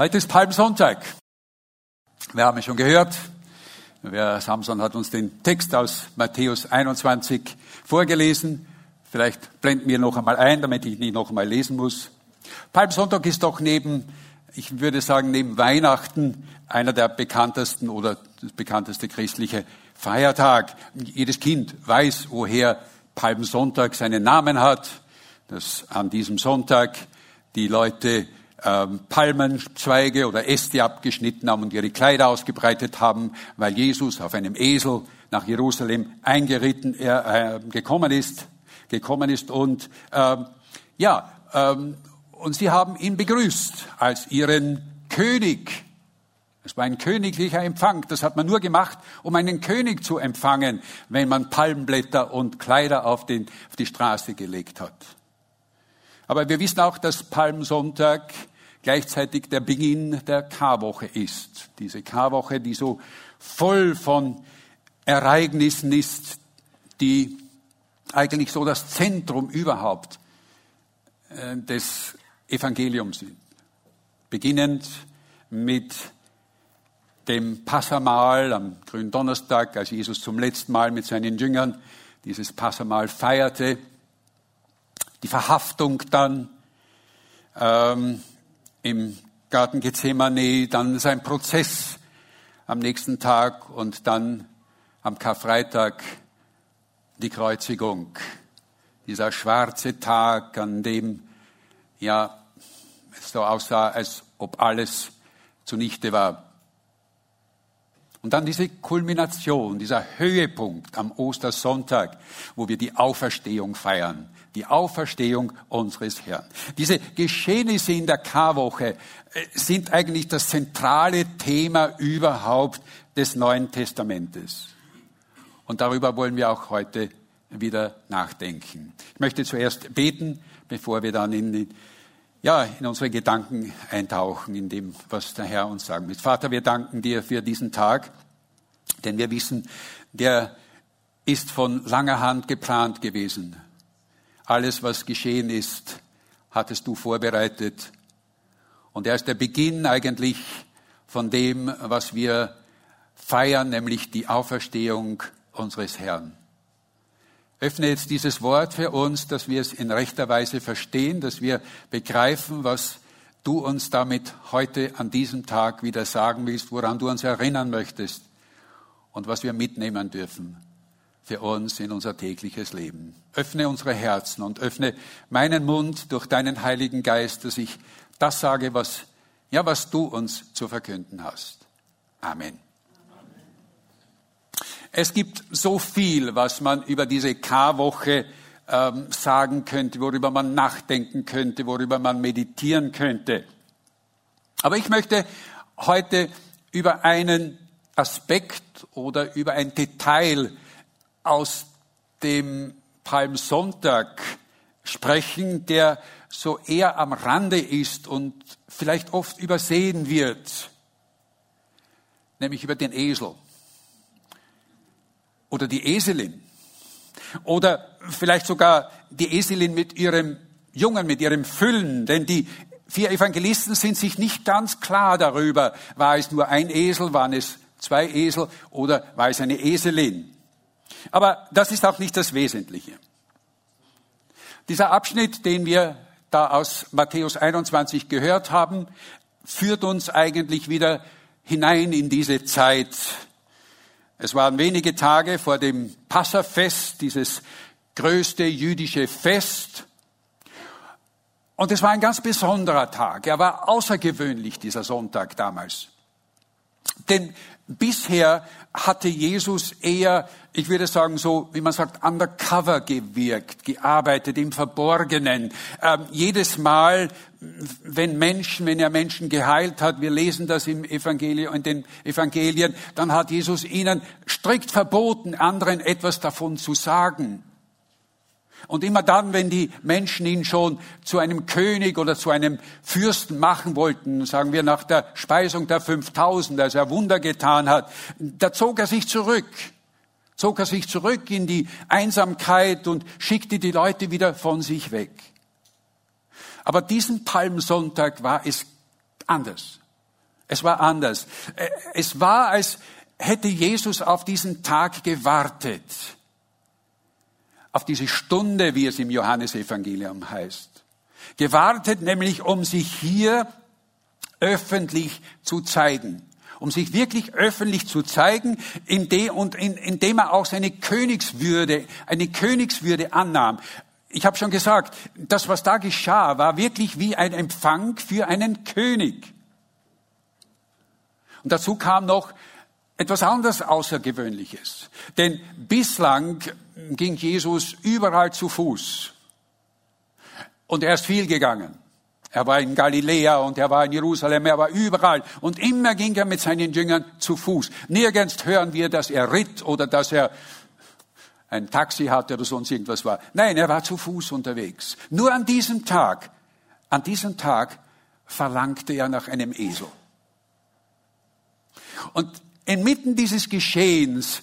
Heute ist Palmsonntag. Wir haben es schon gehört. Wer Samson hat uns den Text aus Matthäus 21 vorgelesen. Vielleicht blenden wir noch einmal ein, damit ich nicht noch einmal lesen muss. Palmsonntag ist doch neben, ich würde sagen, neben Weihnachten einer der bekanntesten oder das bekannteste christliche Feiertag. Jedes Kind weiß, woher Palmsonntag seinen Namen hat, dass an diesem Sonntag die Leute ähm, Palmenzweige oder Äste abgeschnitten haben und ihre Kleider ausgebreitet haben, weil Jesus auf einem Esel nach Jerusalem eingeritten er, äh, gekommen ist, gekommen ist und ähm, ja ähm, und sie haben ihn begrüßt als ihren König. Es war ein königlicher Empfang. Das hat man nur gemacht, um einen König zu empfangen, wenn man Palmblätter und Kleider auf, den, auf die Straße gelegt hat. Aber wir wissen auch, dass Palmsonntag gleichzeitig der Beginn der Karwoche ist. Diese Karwoche, die so voll von Ereignissen ist, die eigentlich so das Zentrum überhaupt äh, des Evangeliums sind. Beginnend mit dem Passamahl am grünen Donnerstag, als Jesus zum letzten Mal mit seinen Jüngern dieses Passamahl feierte, die Verhaftung dann, ähm, im Garten Gethsemane, dann sein Prozess am nächsten Tag und dann am Karfreitag die Kreuzigung. Dieser schwarze Tag, an dem ja es so aussah, als ob alles zunichte war. Und dann diese Kulmination, dieser Höhepunkt am Ostersonntag, wo wir die Auferstehung feiern die Auferstehung unseres Herrn. Diese Geschehnisse in der Karwoche äh, sind eigentlich das zentrale Thema überhaupt des Neuen Testamentes. Und darüber wollen wir auch heute wieder nachdenken. Ich möchte zuerst beten, bevor wir dann in, ja, in unsere Gedanken eintauchen, in dem, was der Herr uns sagen will. Vater, wir danken dir für diesen Tag, denn wir wissen, der ist von langer Hand geplant gewesen. Alles, was geschehen ist, hattest du vorbereitet. Und er ist der Beginn eigentlich von dem, was wir feiern, nämlich die Auferstehung unseres Herrn. Öffne jetzt dieses Wort für uns, dass wir es in rechter Weise verstehen, dass wir begreifen, was du uns damit heute an diesem Tag wieder sagen willst, woran du uns erinnern möchtest und was wir mitnehmen dürfen für uns in unser tägliches Leben. Öffne unsere Herzen und öffne meinen Mund durch deinen Heiligen Geist, dass ich das sage, was, ja, was du uns zu verkünden hast. Amen. Es gibt so viel, was man über diese Karwoche ähm, sagen könnte, worüber man nachdenken könnte, worüber man meditieren könnte. Aber ich möchte heute über einen Aspekt oder über ein Detail aus dem Palmsonntag sprechen, der so eher am Rande ist und vielleicht oft übersehen wird, nämlich über den Esel oder die Eselin oder vielleicht sogar die Eselin mit ihrem Jungen, mit ihrem Füllen, denn die vier Evangelisten sind sich nicht ganz klar darüber, war es nur ein Esel, waren es zwei Esel oder war es eine Eselin. Aber das ist auch nicht das Wesentliche. Dieser Abschnitt, den wir da aus Matthäus 21 gehört haben, führt uns eigentlich wieder hinein in diese Zeit. Es waren wenige Tage vor dem Passafest, dieses größte jüdische Fest. Und es war ein ganz besonderer Tag. Er war außergewöhnlich, dieser Sonntag damals. Denn bisher hatte Jesus eher, ich würde sagen so, wie man sagt, undercover gewirkt, gearbeitet im Verborgenen. Ähm, jedes Mal, wenn Menschen, wenn er Menschen geheilt hat, wir lesen das im Evangelium, in den Evangelien, dann hat Jesus ihnen strikt verboten, anderen etwas davon zu sagen. Und immer dann, wenn die Menschen ihn schon zu einem König oder zu einem Fürsten machen wollten, sagen wir nach der Speisung der 5000, als er Wunder getan hat, da zog er sich zurück. Zog er sich zurück in die Einsamkeit und schickte die Leute wieder von sich weg. Aber diesen Palmsonntag war es anders. Es war anders. Äh, es war, als hätte Jesus auf diesen Tag gewartet. Auf diese Stunde, wie es im Johannesevangelium heißt. Gewartet nämlich, um sich hier öffentlich zu zeigen. Um sich wirklich öffentlich zu zeigen, indem, er auch seine Königswürde, eine Königswürde annahm. Ich habe schon gesagt, das, was da geschah, war wirklich wie ein Empfang für einen König. Und dazu kam noch etwas anderes Außergewöhnliches. Denn bislang ging Jesus überall zu Fuß. Und er ist viel gegangen. Er war in Galiläa und er war in Jerusalem, er war überall. Und immer ging er mit seinen Jüngern zu Fuß. Nirgends hören wir, dass er ritt oder dass er ein Taxi hatte oder sonst irgendwas war. Nein, er war zu Fuß unterwegs. Nur an diesem Tag, an diesem Tag verlangte er nach einem Esel. Und inmitten dieses Geschehens,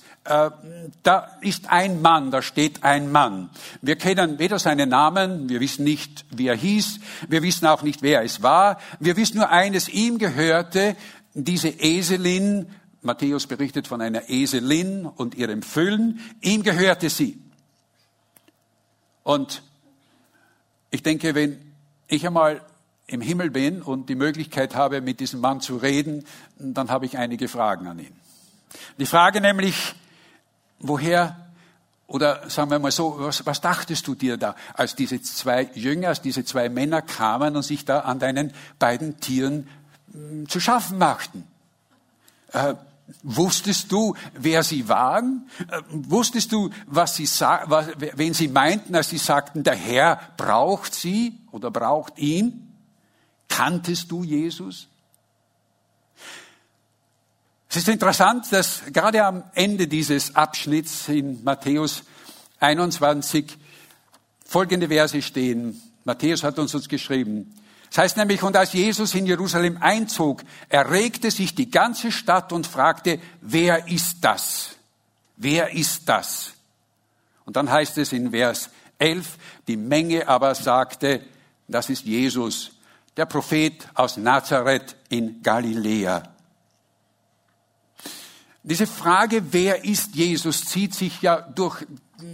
da ist ein Mann, da steht ein Mann. Wir kennen weder seinen Namen, wir wissen nicht, wie er hieß, wir wissen auch nicht, wer es war. Wir wissen nur eines, ihm gehörte diese Eselin, Matthäus berichtet von einer Eselin und ihrem Füllen, ihm gehörte sie. Und ich denke, wenn ich einmal im Himmel bin und die Möglichkeit habe, mit diesem Mann zu reden, dann habe ich einige Fragen an ihn. Die Frage nämlich, woher oder sagen wir mal so, was, was dachtest du dir da, als diese zwei Jünger, als diese zwei Männer kamen und sich da an deinen beiden Tieren hm, zu schaffen machten? Äh, wusstest du, wer sie waren? Äh, wusstest du, was sie, was, wen sie meinten, als sie sagten, der Herr braucht sie oder braucht ihn? Kanntest du Jesus? Es ist interessant, dass gerade am Ende dieses Abschnitts in Matthäus 21 folgende Verse stehen. Matthäus hat uns uns geschrieben. Das heißt nämlich, und als Jesus in Jerusalem einzog, erregte sich die ganze Stadt und fragte, wer ist das? Wer ist das? Und dann heißt es in Vers 11, die Menge aber sagte, das ist Jesus, der Prophet aus Nazareth in Galiläa. Diese Frage, wer ist Jesus, zieht sich ja durch,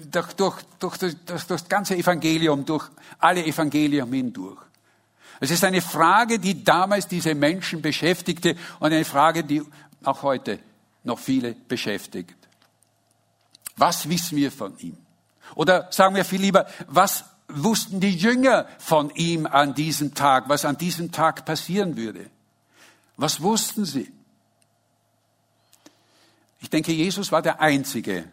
durch, durch, durch, durch, durch das ganze Evangelium, durch alle Evangelien hindurch. Es ist eine Frage, die damals diese Menschen beschäftigte und eine Frage, die auch heute noch viele beschäftigt. Was wissen wir von ihm? Oder sagen wir viel lieber, was wussten die Jünger von ihm an diesem Tag, was an diesem Tag passieren würde? Was wussten sie? Ich denke, Jesus war der Einzige,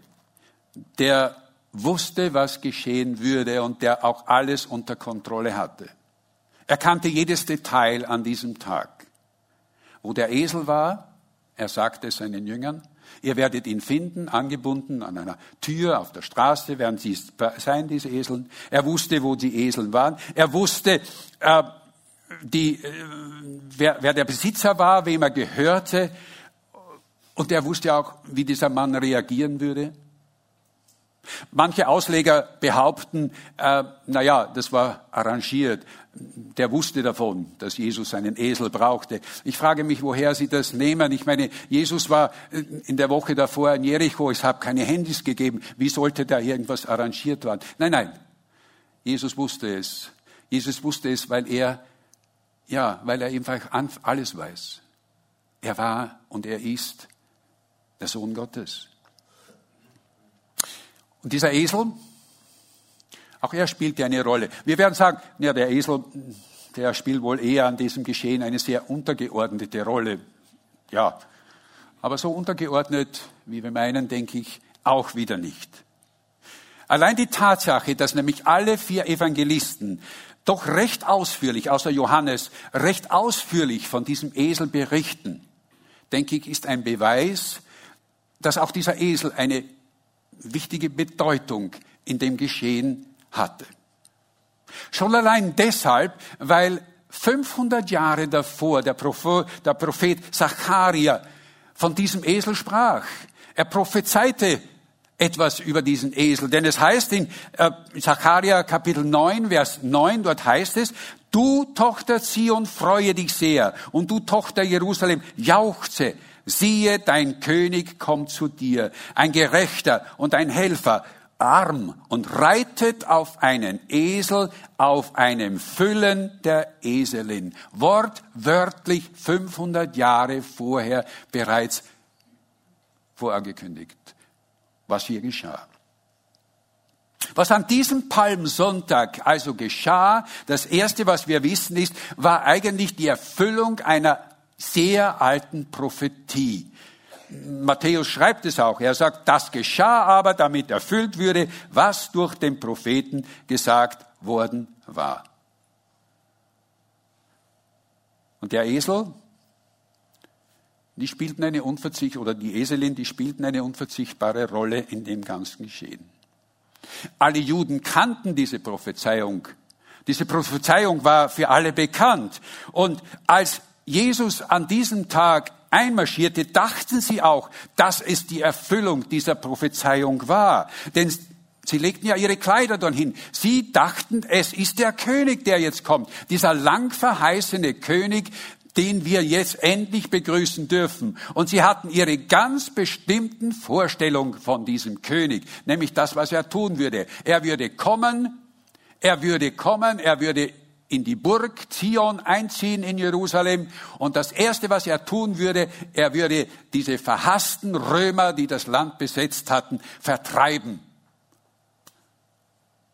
der wusste, was geschehen würde und der auch alles unter Kontrolle hatte. Er kannte jedes Detail an diesem Tag. Wo der Esel war, er sagte seinen Jüngern, Ihr werdet ihn finden, angebunden an einer Tür auf der Straße, werden sie sein, diese Eseln. Er wusste, wo die Eseln waren. Er wusste, äh, die, äh, wer, wer der Besitzer war, wem er gehörte. Und er wusste auch, wie dieser Mann reagieren würde. Manche Ausleger behaupten, äh, na ja, das war arrangiert. Der wusste davon, dass Jesus einen Esel brauchte. Ich frage mich, woher Sie das nehmen. Ich meine, Jesus war äh, in der Woche davor in Jericho. Es hat keine Handys gegeben. Wie sollte da irgendwas arrangiert werden? Nein, nein. Jesus wusste es. Jesus wusste es, weil er, ja, weil er einfach alles weiß. Er war und er ist der Sohn Gottes. Und dieser Esel, auch er spielte eine Rolle. Wir werden sagen, ja, der Esel, der spielt wohl eher an diesem Geschehen eine sehr untergeordnete Rolle. Ja, aber so untergeordnet, wie wir meinen, denke ich, auch wieder nicht. Allein die Tatsache, dass nämlich alle vier Evangelisten doch recht ausführlich, außer Johannes, recht ausführlich von diesem Esel berichten, denke ich, ist ein Beweis, dass auch dieser Esel eine wichtige Bedeutung in dem Geschehen hatte. Schon allein deshalb, weil 500 Jahre davor der Prophet, der Prophet Zacharia von diesem Esel sprach. Er prophezeite etwas über diesen Esel. Denn es heißt in äh, Zacharia Kapitel 9, Vers 9, dort heißt es, du Tochter Zion, freue dich sehr und du Tochter Jerusalem, jauchze. Siehe, dein König kommt zu dir, ein Gerechter und ein Helfer, arm und reitet auf einen Esel, auf einem Füllen der Eselin. Wortwörtlich 500 Jahre vorher bereits vorangekündigt was hier geschah. Was an diesem Palmsonntag also geschah, das erste, was wir wissen, ist, war eigentlich die Erfüllung einer sehr alten Prophetie. Matthäus schreibt es auch. Er sagt, das geschah aber, damit erfüllt würde, was durch den Propheten gesagt worden war. Und der Esel, die spielten eine unverzichtbare, oder die Eselin, die spielten eine unverzichtbare Rolle in dem ganzen Geschehen. Alle Juden kannten diese Prophezeiung. Diese Prophezeiung war für alle bekannt. Und als Jesus an diesem Tag einmarschierte, dachten sie auch, dass es die Erfüllung dieser Prophezeiung war. Denn Sie legten ja ihre Kleider dorthin. Sie dachten, es ist der König, der jetzt kommt. Dieser lang verheißene König, den wir jetzt endlich begrüßen dürfen. Und sie hatten ihre ganz bestimmten Vorstellungen von diesem König, nämlich das, was er tun würde. Er würde kommen, er würde kommen, er würde in die Burg Zion einziehen in Jerusalem. Und das Erste, was er tun würde, er würde diese verhassten Römer, die das Land besetzt hatten, vertreiben.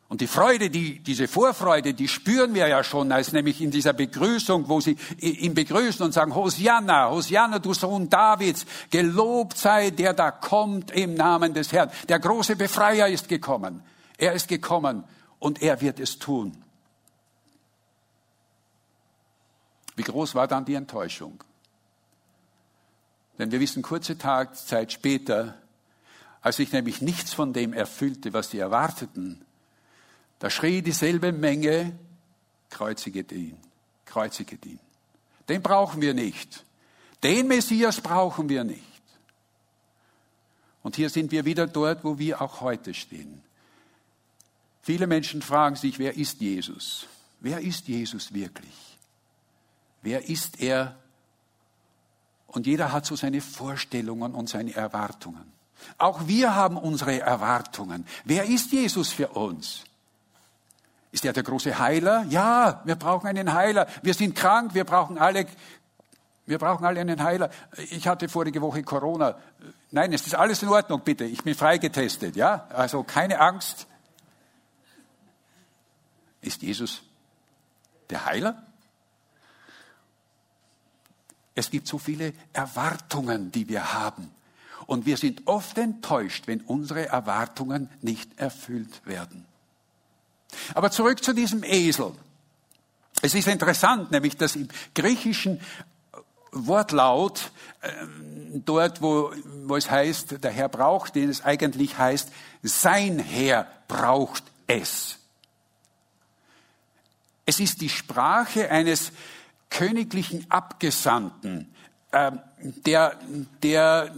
Und die Freude, die, diese Vorfreude, die spüren wir ja schon, als nämlich in dieser Begrüßung, wo sie ihn begrüßen und sagen, Hosianna, Hosianna, du Sohn Davids, gelobt sei der da kommt im Namen des Herrn. Der große Befreier ist gekommen. Er ist gekommen und er wird es tun. Wie groß war dann die Enttäuschung? Denn wir wissen kurze Zeit später, als sich nämlich nichts von dem erfüllte, was sie erwarteten, da schrie dieselbe Menge, kreuziget ihn, kreuziget ihn. Den brauchen wir nicht. Den Messias brauchen wir nicht. Und hier sind wir wieder dort, wo wir auch heute stehen. Viele Menschen fragen sich, wer ist Jesus? Wer ist Jesus wirklich? Wer ist er? Und jeder hat so seine Vorstellungen und seine Erwartungen. Auch wir haben unsere Erwartungen. Wer ist Jesus für uns? Ist er der große Heiler? Ja, wir brauchen einen Heiler. Wir sind krank, wir brauchen alle, wir brauchen alle einen Heiler. Ich hatte vorige Woche Corona. Nein, es ist alles in Ordnung, bitte. Ich bin freigetestet, ja? Also keine Angst. Ist Jesus der Heiler? Es gibt so viele Erwartungen, die wir haben. Und wir sind oft enttäuscht, wenn unsere Erwartungen nicht erfüllt werden. Aber zurück zu diesem Esel. Es ist interessant, nämlich dass im griechischen Wortlaut, äh, dort wo, wo es heißt, der Herr braucht, den es eigentlich heißt, sein Herr braucht es. Es ist die Sprache eines königlichen Abgesandten, äh, der, der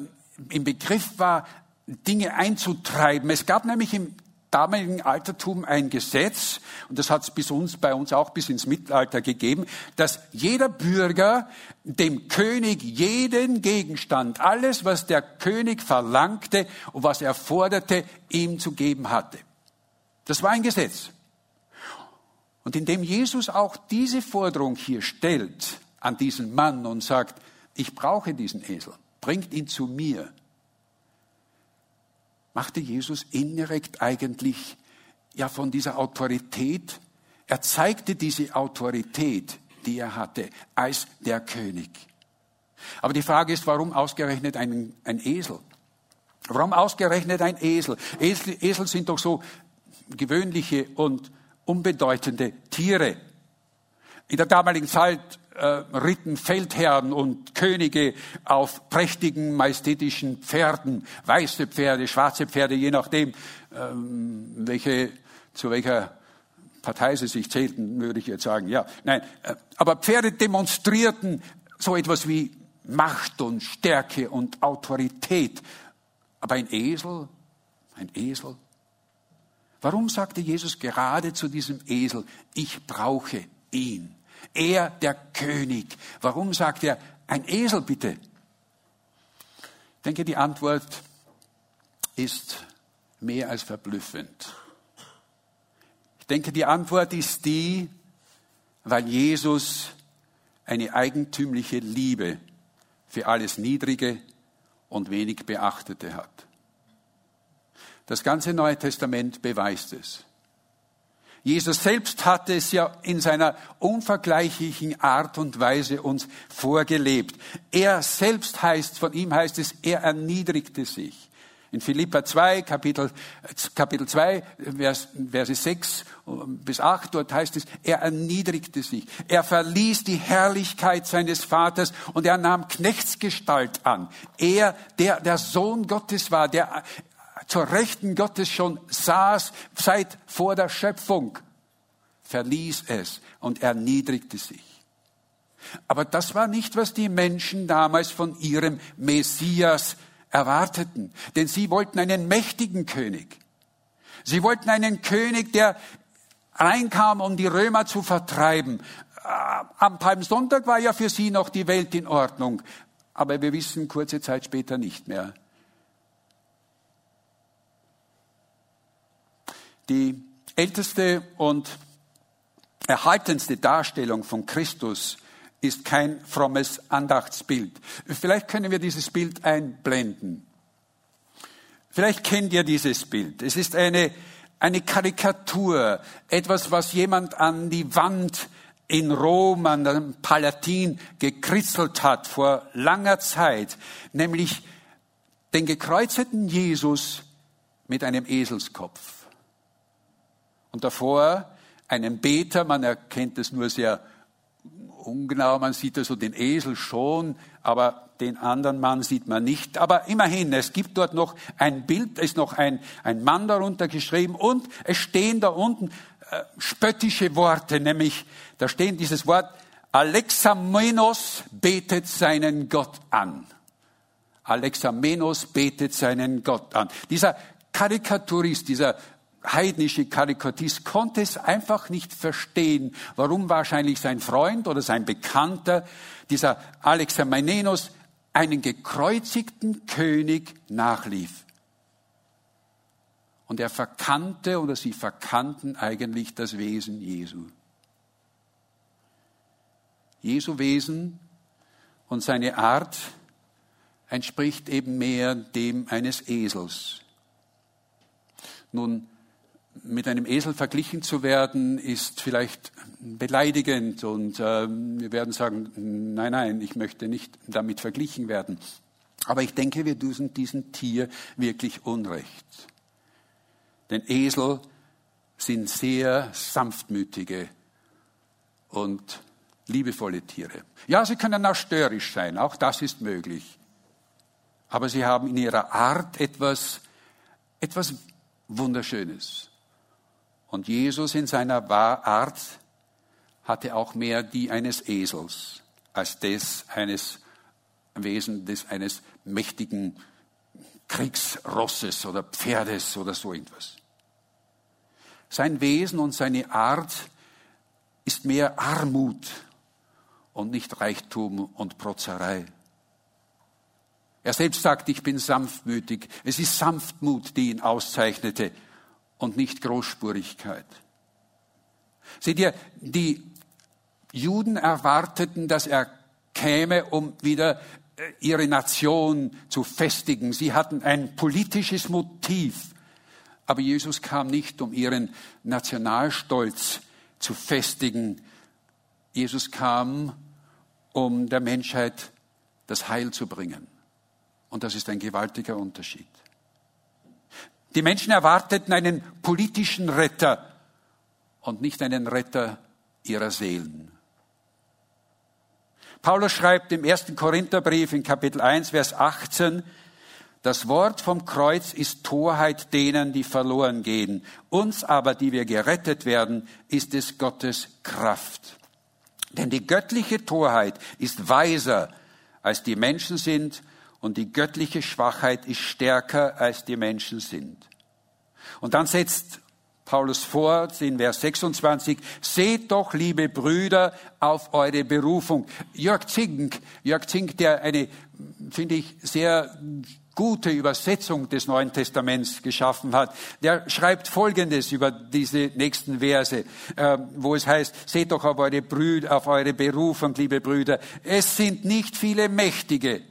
im Begriff war, Dinge einzutreiben. Es gab nämlich im damaligen Altertum ein Gesetz, und das hat es bis uns, bei uns auch bis ins Mittelalter gegeben, dass jeder Bürger dem König jeden Gegenstand, alles, was der König verlangte und was er forderte, ihm zu geben hatte. Das war ein Gesetz. Und indem Jesus auch diese Forderung hier stellt an diesen Mann und sagt, ich brauche diesen Esel, bringt ihn zu mir, machte Jesus indirekt eigentlich ja von dieser Autorität, er zeigte diese Autorität, die er hatte, als der König. Aber die Frage ist, warum ausgerechnet ein, ein Esel? Warum ausgerechnet ein Esel? Esel? Esel sind doch so gewöhnliche und unbedeutende Tiere. In der damaligen Zeit äh, ritten Feldherren und Könige auf prächtigen, majestätischen Pferden, weiße Pferde, schwarze Pferde, je nachdem, ähm, welche, zu welcher Partei sie sich zählten, würde ich jetzt sagen. Ja, nein, äh, aber Pferde demonstrierten so etwas wie Macht und Stärke und Autorität. Aber ein Esel, Ein Esel? Warum sagte Jesus gerade zu diesem Esel, ich brauche ihn? Er, der König. Warum sagt er, ein Esel bitte? Ich denke, die Antwort ist mehr als verblüffend. Ich denke, die Antwort ist die, weil Jesus eine eigentümliche Liebe für alles Niedrige und wenig Beachtete hat. Das ganze Neue Testament beweist es. Jesus selbst hatte es ja in seiner unvergleichlichen Art und Weise uns vorgelebt. Er selbst heißt, von ihm heißt es, er erniedrigte sich. In Philippa 2, Kapitel, Kapitel 2, Vers, Verse 6 bis 8, dort heißt es, er erniedrigte sich. Er verließ die Herrlichkeit seines Vaters und er nahm Knechtsgestalt an. Er, der der Sohn Gottes war, der zur Rechten Gottes schon saß seit vor der Schöpfung, verließ es und erniedrigte sich. Aber das war nicht, was die Menschen damals von ihrem Messias erwarteten, denn sie wollten einen mächtigen König. Sie wollten einen König, der reinkam, um die Römer zu vertreiben. Äh, am Palmsonntag war ja für sie noch die Welt in Ordnung, aber wir wissen kurze Zeit später nicht mehr. Die älteste und erhaltenste Darstellung von Christus ist kein frommes Andachtsbild. Vielleicht können wir dieses Bild einblenden. Vielleicht kennt ihr dieses Bild. Es ist eine, eine Karikatur, etwas, was jemand an die Wand in Rom, an dem Palatin gekritzelt hat vor langer Zeit, nämlich den gekreuzeten Jesus mit einem Eselskopf. Und davor einen Beter, man erkennt es nur sehr ungenau, man sieht also den Esel schon, aber den anderen Mann sieht man nicht. Aber immerhin, es gibt dort noch ein Bild, ist noch ein, ein Mann darunter geschrieben und es stehen da unten äh, spöttische Worte, nämlich da stehen dieses Wort, Alexamenos betet seinen Gott an. Alexamenos betet seinen Gott an. Dieser Karikaturist, dieser heidnische Karikatist konnte es einfach nicht verstehen, warum wahrscheinlich sein Freund oder sein Bekannter, dieser Alexamenos, einen gekreuzigten König nachlief. Und er verkannte oder sie verkannten eigentlich das Wesen Jesu. Jesu Wesen und seine Art entspricht eben mehr dem eines Esels. Nun, mit einem Esel verglichen zu werden, ist vielleicht beleidigend und äh, wir werden sagen, nein, nein, ich möchte nicht damit verglichen werden. Aber ich denke, wir tun diesem Tier wirklich Unrecht. Denn Esel sind sehr sanftmütige und liebevolle Tiere. Ja, sie können auch störrisch sein, auch das ist möglich. Aber sie haben in ihrer Art etwas, etwas Wunderschönes. Und Jesus in seiner Art hatte auch mehr die eines Esels als des eines Wesen des eines mächtigen Kriegsrosses oder Pferdes oder so etwas. Sein Wesen und seine Art ist mehr Armut und nicht Reichtum und Protzerei. Er selbst sagt, ich bin sanftmütig. Es ist Sanftmut, die ihn auszeichnete und nicht Großspurigkeit. Seht ihr, die Juden erwarteten, dass er käme, um wieder äh, ihre Nation zu festigen. Sie hatten ein politisches Motiv. Aber Jesus kam nicht, um ihren Nationalstolz zu festigen. Jesus kam, um der Menschheit das Heil zu bringen. Und das ist ein gewaltiger Unterschied. Die Menschen erwarteten einen politischen Retter und nicht einen Retter ihrer Seelen. Paulus schreibt im ersten Korintherbrief in Kapitel 1, Vers 18, das Wort vom Kreuz ist Torheit denen, die verloren gehen. Uns aber, die wir gerettet werden, ist es Gottes Kraft. Denn die göttliche Torheit ist weiser, als die Menschen sind und die göttliche Schwachheit ist stärker, als die Menschen sind. Und dann setzt Paulus vor, in Vers 26, seht doch, liebe Brüder, auf eure Berufung. Jörg Zink, Jörg Zink, der eine, finde ich, sehr gute Übersetzung des Neuen Testaments geschaffen hat, der schreibt Folgendes über diese nächsten Verse, äh, wo es heißt, seht doch auf eure Brüder, auf eure Berufung, liebe Brüder. Es sind nicht viele Mächtige,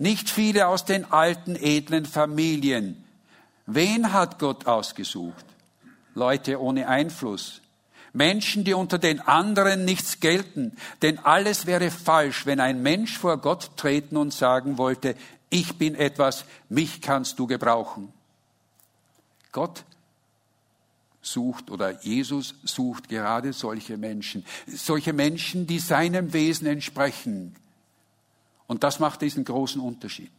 nicht viele aus den alten edlen Familien. Wen hat Gott ausgesucht? Leute ohne Einfluss. Menschen, die unter den anderen nichts gelten. Denn alles wäre falsch, wenn ein Mensch vor Gott treten und sagen wollte, ich bin etwas, mich kannst du gebrauchen. Gott sucht oder Jesus sucht gerade solche Menschen, solche Menschen, die seinem Wesen entsprechen. Und das macht diesen großen Unterschied.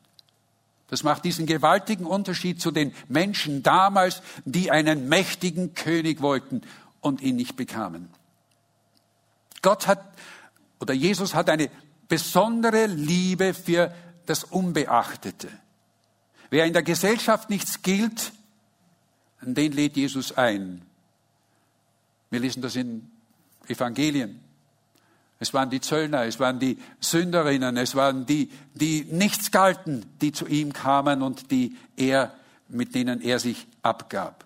Das macht diesen gewaltigen Unterschied zu den Menschen damals, die einen mächtigen König wollten und ihn nicht bekamen. Gott hat, oder Jesus hat eine besondere Liebe für das Unbeachtete. Wer in der Gesellschaft nichts gilt, den lädt Jesus ein. Wir lesen das in Evangelien. Es waren die Zöllner, es waren die Sünderinnen, es waren die, die nichts galten, die zu ihm kamen und die er, mit denen er sich abgab.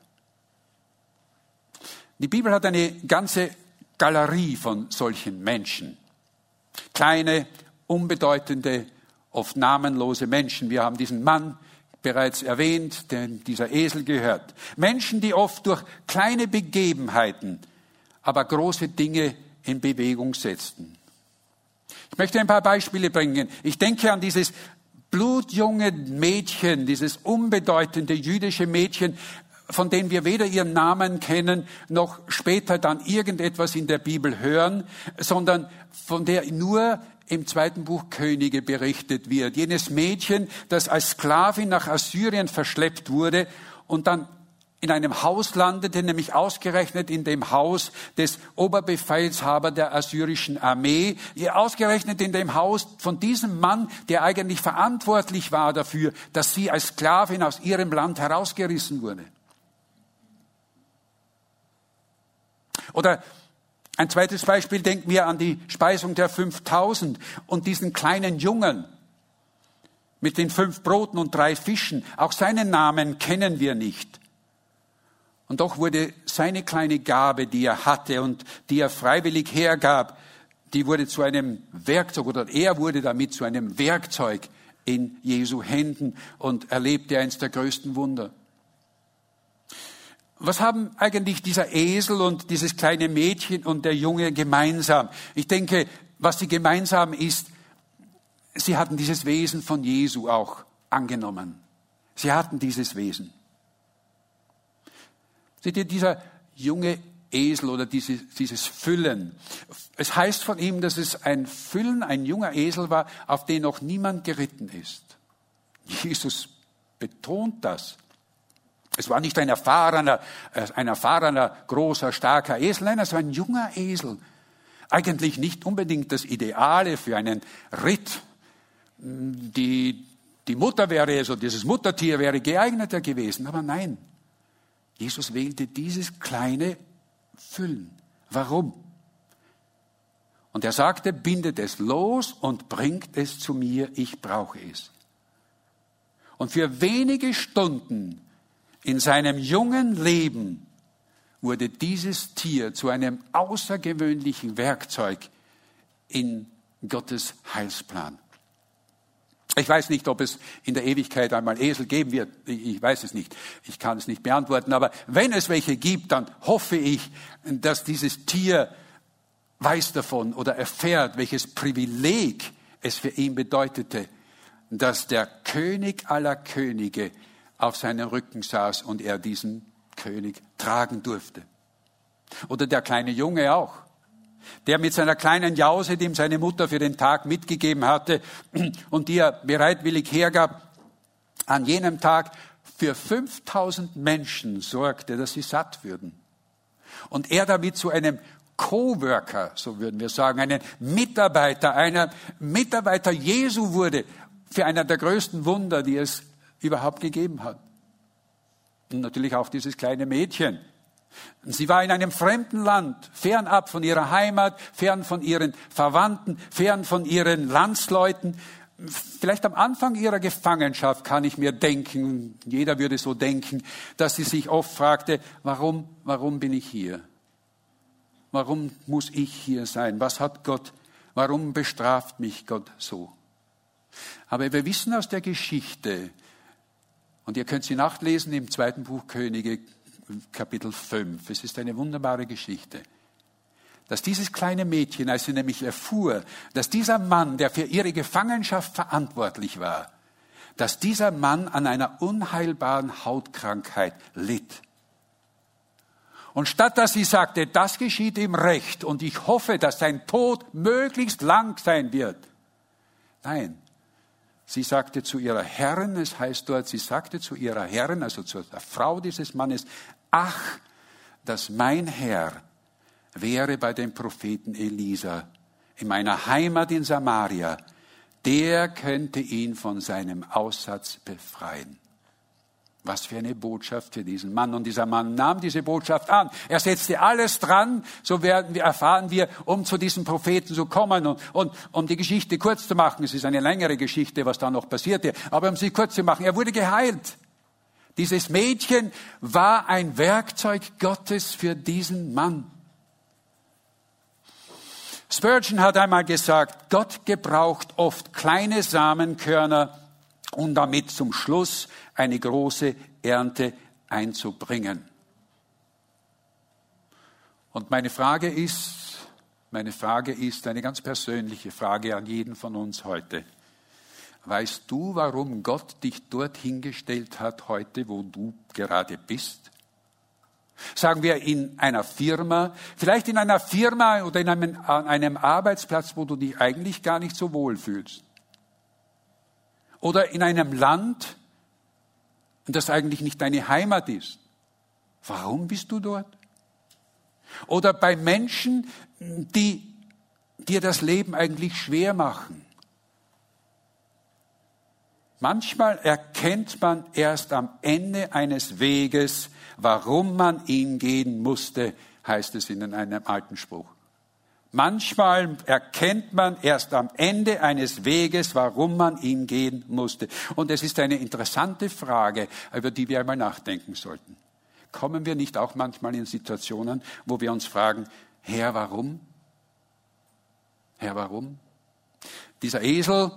Die Bibel hat eine ganze Galerie von solchen Menschen. Kleine, unbedeutende, oft namenlose Menschen. Wir haben diesen Mann bereits erwähnt, denn dieser Esel gehört. Menschen, die oft durch kleine Begebenheiten, aber große Dinge in Bewegung setzten. Ich möchte ein paar Beispiele bringen. Ich denke an dieses blutjunge Mädchen, dieses unbedeutende jüdische Mädchen, von dem wir weder ihren Namen kennen, noch später dann irgendetwas in der Bibel hören, sondern von der nur im zweiten Buch Könige berichtet wird. Jenes Mädchen, das als Sklavin nach Assyrien verschleppt wurde und dann in einem Haus landete, nämlich ausgerechnet in dem Haus des Oberbefehlshaber der assyrischen Armee, ausgerechnet in dem Haus von diesem Mann, der eigentlich verantwortlich war dafür, dass sie als Sklavin aus ihrem Land herausgerissen wurde. Oder ein zweites Beispiel, denken wir an die Speisung der 5000 und diesen kleinen Jungen mit den fünf Broten und drei Fischen. Auch seinen Namen kennen wir nicht. Und doch wurde seine kleine Gabe, die er hatte und die er freiwillig hergab, die wurde zu einem Werkzeug oder er wurde damit zu einem Werkzeug in Jesu Händen und erlebte eins der größten Wunder. Was haben eigentlich dieser Esel und dieses kleine Mädchen und der Junge gemeinsam? Ich denke, was sie gemeinsam ist, sie hatten dieses Wesen von Jesu auch angenommen. Sie hatten dieses Wesen. Seht ihr, dieser junge Esel oder dieses, dieses Füllen. Es heißt von ihm, dass es ein Füllen, ein junger Esel war, auf den noch niemand geritten ist. Jesus betont das. Es war nicht ein erfahrener, ein erfahrener, großer, starker Esel, nein, es war ein junger Esel. Eigentlich nicht unbedingt das Ideale für einen Ritt. Die, die Mutter wäre, also dieses Muttertier wäre geeigneter gewesen, aber nein. Jesus wählte dieses kleine Füllen. Warum? Und er sagte, bindet es los und bringt es zu mir, ich brauche es. Und für wenige Stunden in seinem jungen Leben wurde dieses Tier zu einem außergewöhnlichen Werkzeug in Gottes Heilsplan. Ich weiß nicht, ob es in der Ewigkeit einmal Esel geben wird. Ich weiß es nicht. Ich kann es nicht beantworten. Aber wenn es welche gibt, dann hoffe ich, dass dieses Tier weiß davon oder erfährt, welches Privileg es für ihn bedeutete, dass der König aller Könige auf seinem Rücken saß und er diesen König tragen durfte. Oder der kleine Junge auch, der mit seiner kleinen Jause, die ihm seine Mutter für den Tag mitgegeben hatte und die er bereitwillig hergab, an jenem Tag für 5000 Menschen sorgte, dass sie satt würden. Und er damit zu einem Coworker, so würden wir sagen, einen Mitarbeiter, einer Mitarbeiter Jesu wurde für einer der größten Wunder, die es überhaupt gegeben hat. Und natürlich auch dieses kleine Mädchen. Sie war in einem fremden Land, fernab von ihrer Heimat, fern von ihren Verwandten, fern von ihren Landsleuten. Vielleicht am Anfang ihrer Gefangenschaft kann ich mir denken, jeder würde so denken, dass sie sich oft fragte, warum, warum bin ich hier? Warum muss ich hier sein? Was hat Gott, warum bestraft mich Gott so? Aber wir wissen aus der Geschichte, und ihr könnt sie nachlesen im zweiten Buch Könige, Kapitel 5. Es ist eine wunderbare Geschichte. Dass dieses kleine Mädchen, als sie nämlich erfuhr, dass dieser Mann, der für ihre Gefangenschaft verantwortlich war, dass dieser Mann an einer unheilbaren Hautkrankheit litt. Und statt dass sie sagte, das geschieht ihm recht und ich hoffe, dass sein Tod möglichst lang sein wird. Nein, Sie sagte zu ihrer Herrin, es heißt dort, sie sagte zu ihrer Herrin, also zu der Frau dieses Mannes, ach, dass mein Herr wäre bei dem Propheten Elisa in meiner Heimat in Samaria, der könnte ihn von seinem Aussatz befreien. Was für eine Botschaft für diesen Mann. Und dieser Mann nahm diese Botschaft an. Er setzte alles dran, so werden wir, erfahren wir, um zu diesem Propheten zu kommen. Und, und um die Geschichte kurz zu machen, es ist eine längere Geschichte, was da noch passierte, aber um sie kurz zu machen, er wurde geheilt. Dieses Mädchen war ein Werkzeug Gottes für diesen Mann. Spurgeon hat einmal gesagt, Gott gebraucht oft kleine Samenkörner, um damit zum Schluss eine große Ernte einzubringen. Und meine Frage ist, meine Frage ist eine ganz persönliche Frage an jeden von uns heute. Weißt du, warum Gott dich dorthin gestellt hat heute, wo du gerade bist? Sagen wir in einer Firma, vielleicht in einer Firma oder in einem, an einem Arbeitsplatz, wo du dich eigentlich gar nicht so wohl fühlst. Oder in einem Land, das eigentlich nicht deine Heimat ist. Warum bist du dort? Oder bei Menschen, die dir das Leben eigentlich schwer machen. Manchmal erkennt man erst am Ende eines Weges, warum man ihn gehen musste, heißt es in einem alten Spruch. Manchmal erkennt man erst am Ende eines Weges, warum man ihn gehen musste. Und es ist eine interessante Frage, über die wir einmal nachdenken sollten. Kommen wir nicht auch manchmal in Situationen, wo wir uns fragen, Herr, warum? Herr, warum? Dieser Esel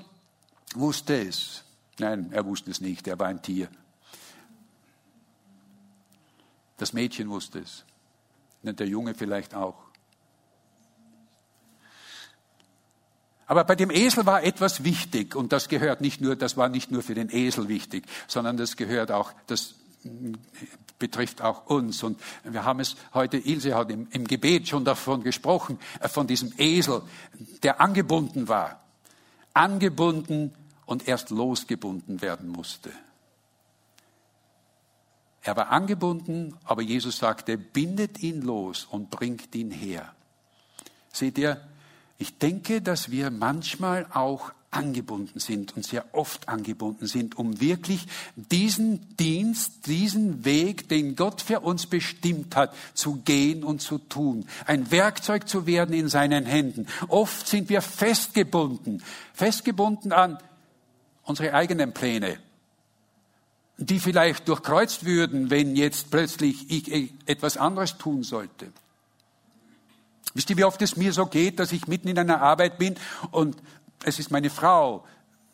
wusste es. Nein, er wusste es nicht, er war ein Tier. Das Mädchen wusste es. Der Junge vielleicht auch. Aber bei dem Esel war etwas wichtig und das gehört nicht nur, das war nicht nur für den Esel wichtig, sondern das gehört auch, das betrifft auch uns. Und wir haben es heute, Ilse hat im, im Gebet schon davon gesprochen, äh, von diesem Esel, der angebunden war. Angebunden und erst losgebunden werden musste. Er war angebunden, aber Jesus sagte, bindet ihn los und bringt ihn her. Seht ihr, ich denke, dass wir manchmal auch angebunden sind und sehr oft angebunden sind, um wirklich diesen Dienst, diesen Weg, den Gott für uns bestimmt hat, zu gehen und zu tun, ein Werkzeug zu werden in seinen Händen. Oft sind wir festgebunden, festgebunden an unsere eigenen Pläne, die vielleicht durchkreuzt würden, wenn jetzt plötzlich ich etwas anderes tun sollte. Wisst ihr, wie oft es mir so geht, dass ich mitten in einer Arbeit bin und es ist meine Frau,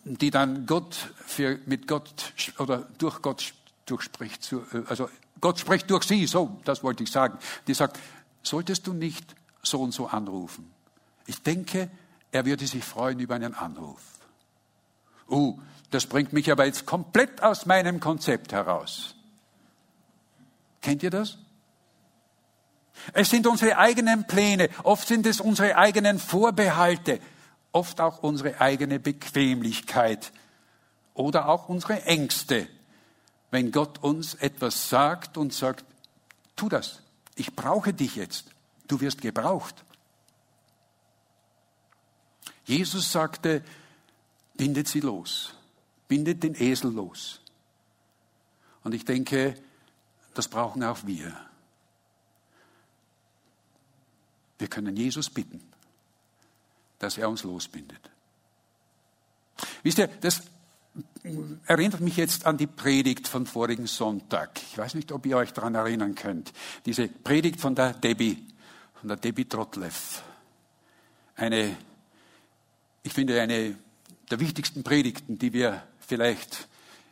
die dann Gott für, mit Gott oder durch Gott durchspricht. Also Gott spricht durch sie, so, das wollte ich sagen. Die sagt, solltest du nicht so und so anrufen? Ich denke, er würde sich freuen über einen Anruf. Uh, das bringt mich aber jetzt komplett aus meinem Konzept heraus. Kennt ihr das? Es sind unsere eigenen Pläne, oft sind es unsere eigenen Vorbehalte, oft auch unsere eigene Bequemlichkeit oder auch unsere Ängste. Wenn Gott uns etwas sagt und sagt, tu das, ich brauche dich jetzt, du wirst gebraucht. Jesus sagte, bindet sie los, bindet den Esel los. Und ich denke, das brauchen auch wir. Wir können Jesus bitten, dass er uns losbindet. Wisst ihr, das erinnert mich jetzt an die Predigt von vorigen Sonntag. Ich weiß nicht, ob ihr euch daran erinnern könnt. Diese Predigt von der Debbie, von der Debbie Trotlev. Eine, ich finde, eine der wichtigsten Predigten, die wir vielleicht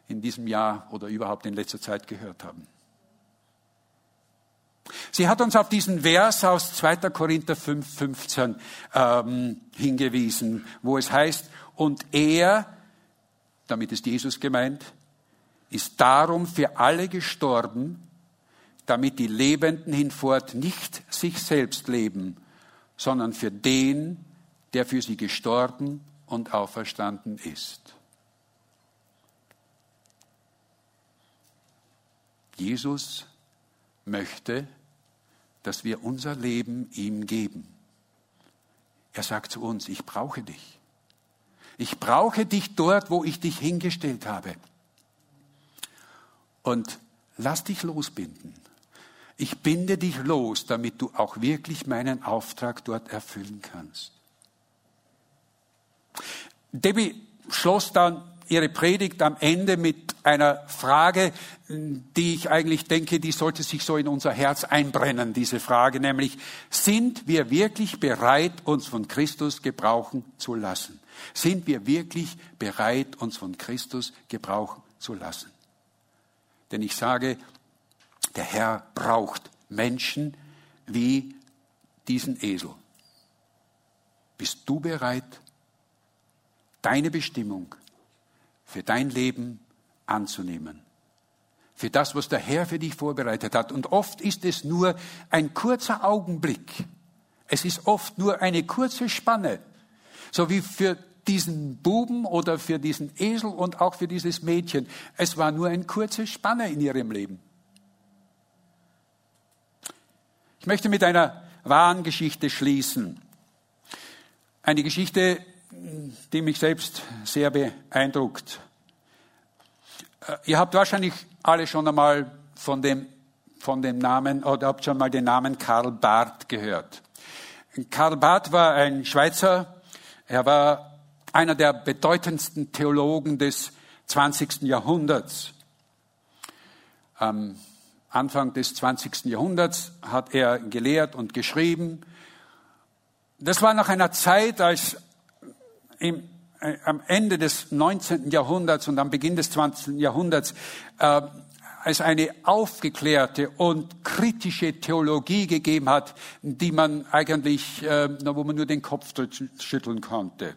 in diesem Jahr oder überhaupt in letzter Zeit gehört haben. Sie hat uns auf diesen Vers aus 2. Korinther 5, 15 ähm, hingewiesen, wo es heißt, und er, damit ist Jesus gemeint, ist darum für alle gestorben, damit die Lebenden hinfort nicht sich selbst leben, sondern für den, der für sie gestorben und auferstanden ist. Jesus möchte, dass wir unser Leben ihm geben. Er sagt zu uns, ich brauche dich. Ich brauche dich dort, wo ich dich hingestellt habe. Und lass dich losbinden. Ich binde dich los, damit du auch wirklich meinen Auftrag dort erfüllen kannst. Debbie schloss dann ihre Predigt am Ende mit einer Frage, die ich eigentlich denke, die sollte sich so in unser Herz einbrennen, diese Frage, nämlich, sind wir wirklich bereit, uns von Christus gebrauchen zu lassen? Sind wir wirklich bereit, uns von Christus gebrauchen zu lassen? Denn ich sage, der Herr braucht Menschen wie diesen Esel. Bist du bereit, deine Bestimmung für dein Leben anzunehmen. Für das, was der Herr für dich vorbereitet hat. Und oft ist es nur ein kurzer Augenblick. Es ist oft nur eine kurze Spanne. So wie für diesen Buben oder für diesen Esel und auch für dieses Mädchen. Es war nur eine kurze Spanne in ihrem Leben. Ich möchte mit einer wahren Geschichte schließen. Eine Geschichte, die mich selbst sehr beeindruckt. Äh, ihr habt wahrscheinlich alle schon einmal von dem, von dem Namen oder habt schon mal den Namen Karl Barth gehört. Karl Barth war ein Schweizer. Er war einer der bedeutendsten Theologen des 20. Jahrhunderts. Am Anfang des 20. Jahrhunderts hat er gelehrt und geschrieben. Das war nach einer Zeit, als im, äh, am Ende des 19. Jahrhunderts und am Beginn des 20. Jahrhunderts äh, es eine aufgeklärte und kritische Theologie gegeben hat, die man eigentlich, äh, wo man nur den Kopf schütteln konnte.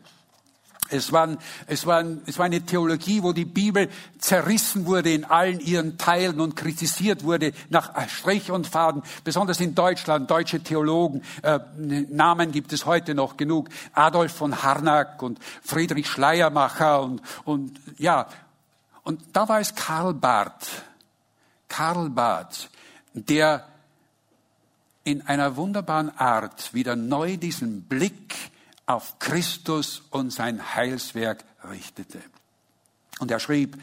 Es, waren, es, waren, es war eine Theologie, wo die Bibel zerrissen wurde in allen ihren Teilen und kritisiert wurde nach Strich und Faden. Besonders in Deutschland, deutsche Theologen, äh, Namen gibt es heute noch genug. Adolf von Harnack und Friedrich Schleiermacher und, und ja. Und da war es Karl Barth. Karl Barth, der in einer wunderbaren Art wieder neu diesen Blick auf Christus und sein Heilswerk richtete. Und er schrieb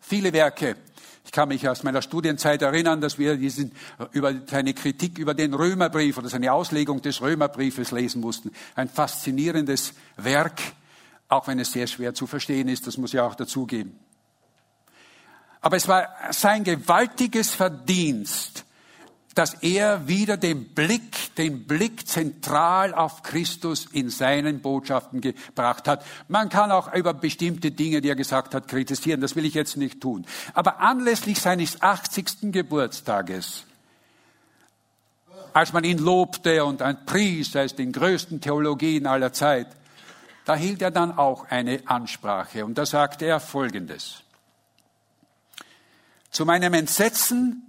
viele Werke. Ich kann mich aus meiner Studienzeit erinnern, dass wir diesen, über seine Kritik über den Römerbrief oder seine Auslegung des Römerbriefes lesen mussten. Ein faszinierendes Werk, auch wenn es sehr schwer zu verstehen ist, das muss ich auch dazugeben. Aber es war sein gewaltiges Verdienst, dass er wieder den Blick, den Blick zentral auf Christus in seinen Botschaften gebracht hat. Man kann auch über bestimmte Dinge, die er gesagt hat, kritisieren. Das will ich jetzt nicht tun. Aber anlässlich seines 80. Geburtstages, als man ihn lobte und ein pries als den größten Theologien aller Zeit, da hielt er dann auch eine Ansprache und da sagte er Folgendes. Zu meinem Entsetzen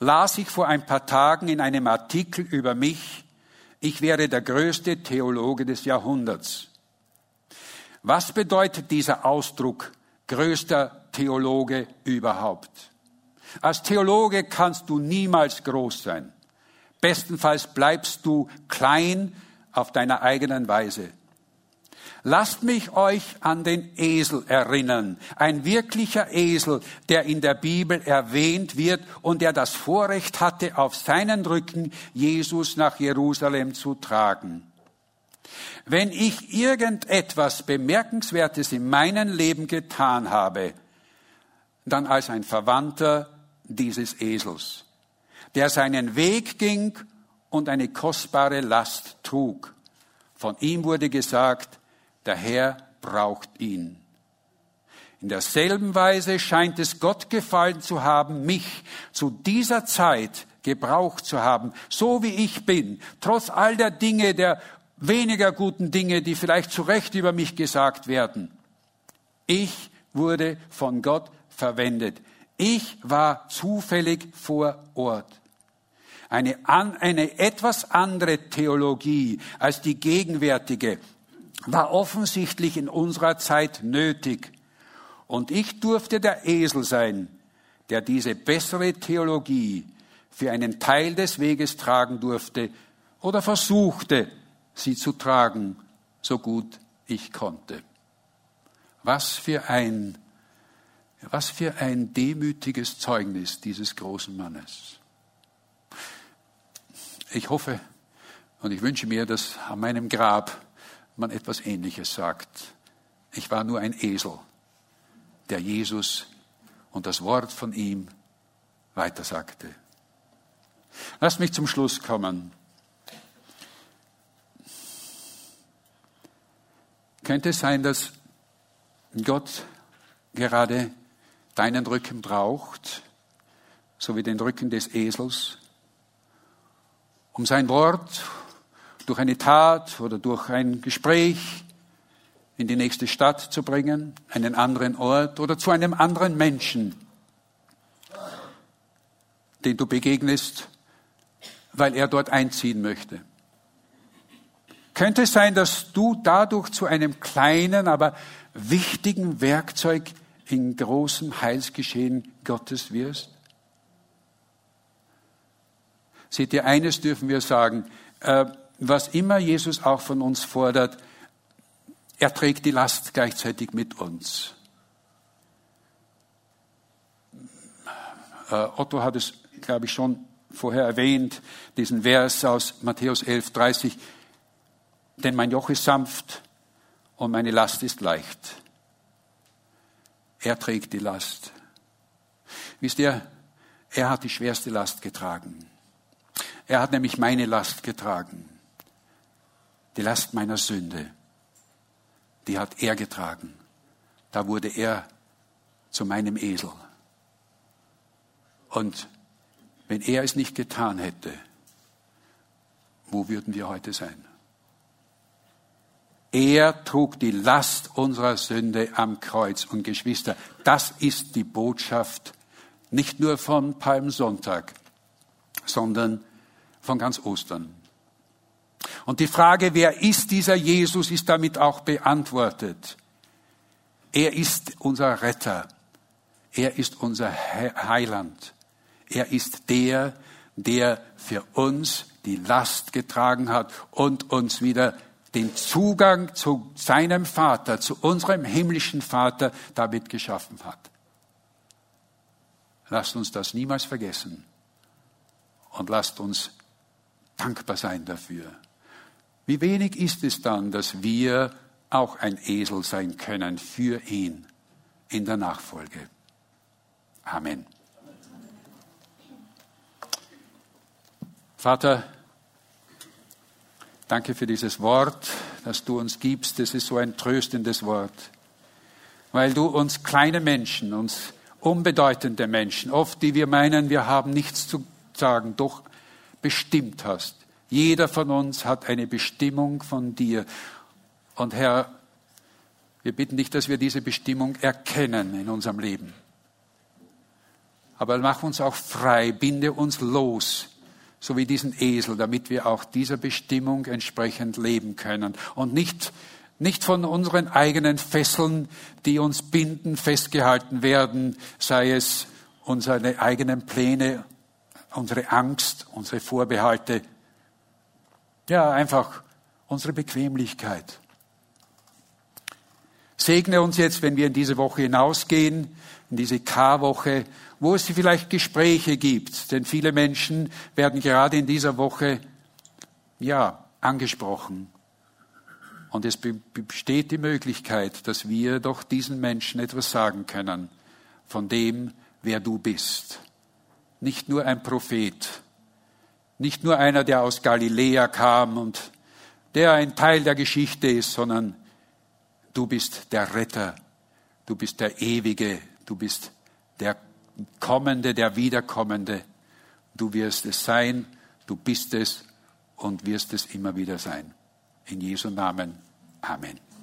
las ich vor ein paar Tagen in einem Artikel über mich, ich wäre der größte Theologe des Jahrhunderts. Was bedeutet dieser Ausdruck größter Theologe überhaupt? Als Theologe kannst du niemals groß sein. Bestenfalls bleibst du klein auf deiner eigenen Weise. Lasst mich euch an den Esel erinnern, ein wirklicher Esel, der in der Bibel erwähnt wird und der das Vorrecht hatte, auf seinen Rücken Jesus nach Jerusalem zu tragen. Wenn ich irgendetwas Bemerkenswertes in meinem Leben getan habe, dann als ein Verwandter dieses Esels, der seinen Weg ging und eine kostbare Last trug. Von ihm wurde gesagt, der Herr braucht ihn. In derselben Weise scheint es Gott gefallen zu haben, mich zu dieser Zeit gebraucht zu haben, so wie ich bin, trotz all der Dinge, der weniger guten Dinge, die vielleicht zu Recht über mich gesagt werden. Ich wurde von Gott verwendet. Ich war zufällig vor Ort. Eine, eine etwas andere Theologie als die gegenwärtige war offensichtlich in unserer Zeit nötig. Und ich durfte der Esel sein, der diese bessere Theologie für einen Teil des Weges tragen durfte oder versuchte, sie zu tragen, so gut ich konnte. Was für ein, was für ein demütiges Zeugnis dieses großen Mannes. Ich hoffe und ich wünsche mir, dass an meinem Grab man etwas Ähnliches sagt. Ich war nur ein Esel, der Jesus und das Wort von ihm weitersagte. Lasst mich zum Schluss kommen. Könnte es sein, dass Gott gerade deinen Rücken braucht, so wie den Rücken des Esels, um sein Wort durch eine Tat oder durch ein Gespräch in die nächste Stadt zu bringen, einen anderen Ort oder zu einem anderen Menschen, den du begegnest, weil er dort einziehen möchte. Könnte es sein, dass du dadurch zu einem kleinen, aber wichtigen Werkzeug in großem Heilsgeschehen Gottes wirst? Seht ihr, eines dürfen wir sagen, äh, was immer Jesus auch von uns fordert, er trägt die Last gleichzeitig mit uns. Äh, Otto hat es, glaube ich, schon vorher erwähnt, diesen Vers aus Matthäus 11, 30. Denn mein Joch ist sanft und meine Last ist leicht. Er trägt die Last. Wisst ihr, er hat die schwerste Last getragen. Er hat nämlich meine Last getragen die Last meiner Sünde, die hat er getragen. Da wurde er zu meinem Esel. Und wenn er es nicht getan hätte, wo würden wir heute sein? Er trug die Last unserer Sünde am Kreuz. Und Geschwister, das ist die Botschaft nicht nur von Palmsonntag, sondern von ganz Ostern. Und die Frage, wer ist dieser Jesus, ist damit auch beantwortet. Er ist unser Retter. Er ist unser Heiland. Er ist der, der für uns die Last getragen hat und uns wieder den Zugang zu seinem Vater, zu unserem himmlischen Vater damit geschaffen hat. Lasst uns das niemals vergessen und lasst uns dankbar sein dafür. Wie wenig ist es dann, dass wir auch ein Esel sein können für ihn in der Nachfolge. Amen. Vater, danke für dieses Wort, das du uns gibst. Es ist so ein tröstendes Wort, weil du uns kleine Menschen, uns unbedeutende Menschen, oft die wir meinen, wir haben nichts zu sagen, doch bestimmt hast jeder von uns hat eine Bestimmung von dir. Und Herr, wir bitten dich, dass wir diese Bestimmung erkennen in unserem Leben. Aber mach uns auch frei, binde uns los, so wie diesen Esel, damit wir auch dieser Bestimmung entsprechend leben können. Und nicht, nicht von unseren eigenen Fesseln, die uns binden, festgehalten werden, sei es unsere eigenen Pläne, unsere Angst, unsere Vorbehalte, ja, einfach unsere Bequemlichkeit. Segne uns jetzt, wenn wir in diese Woche hinausgehen, in diese K-Woche, wo es vielleicht Gespräche gibt. Denn viele Menschen werden gerade in dieser Woche, ja, angesprochen. Und es besteht die Möglichkeit, dass wir doch diesen Menschen etwas sagen können von dem, wer du bist. Nicht nur ein Prophet, nicht nur einer, der aus Galiläa kam und der ein Teil der Geschichte ist, sondern du bist der Retter, du bist der Ewige, du bist der Kommende, der Wiederkommende. Du wirst es sein, du bist es und wirst es immer wieder sein. In Jesu Namen. Amen.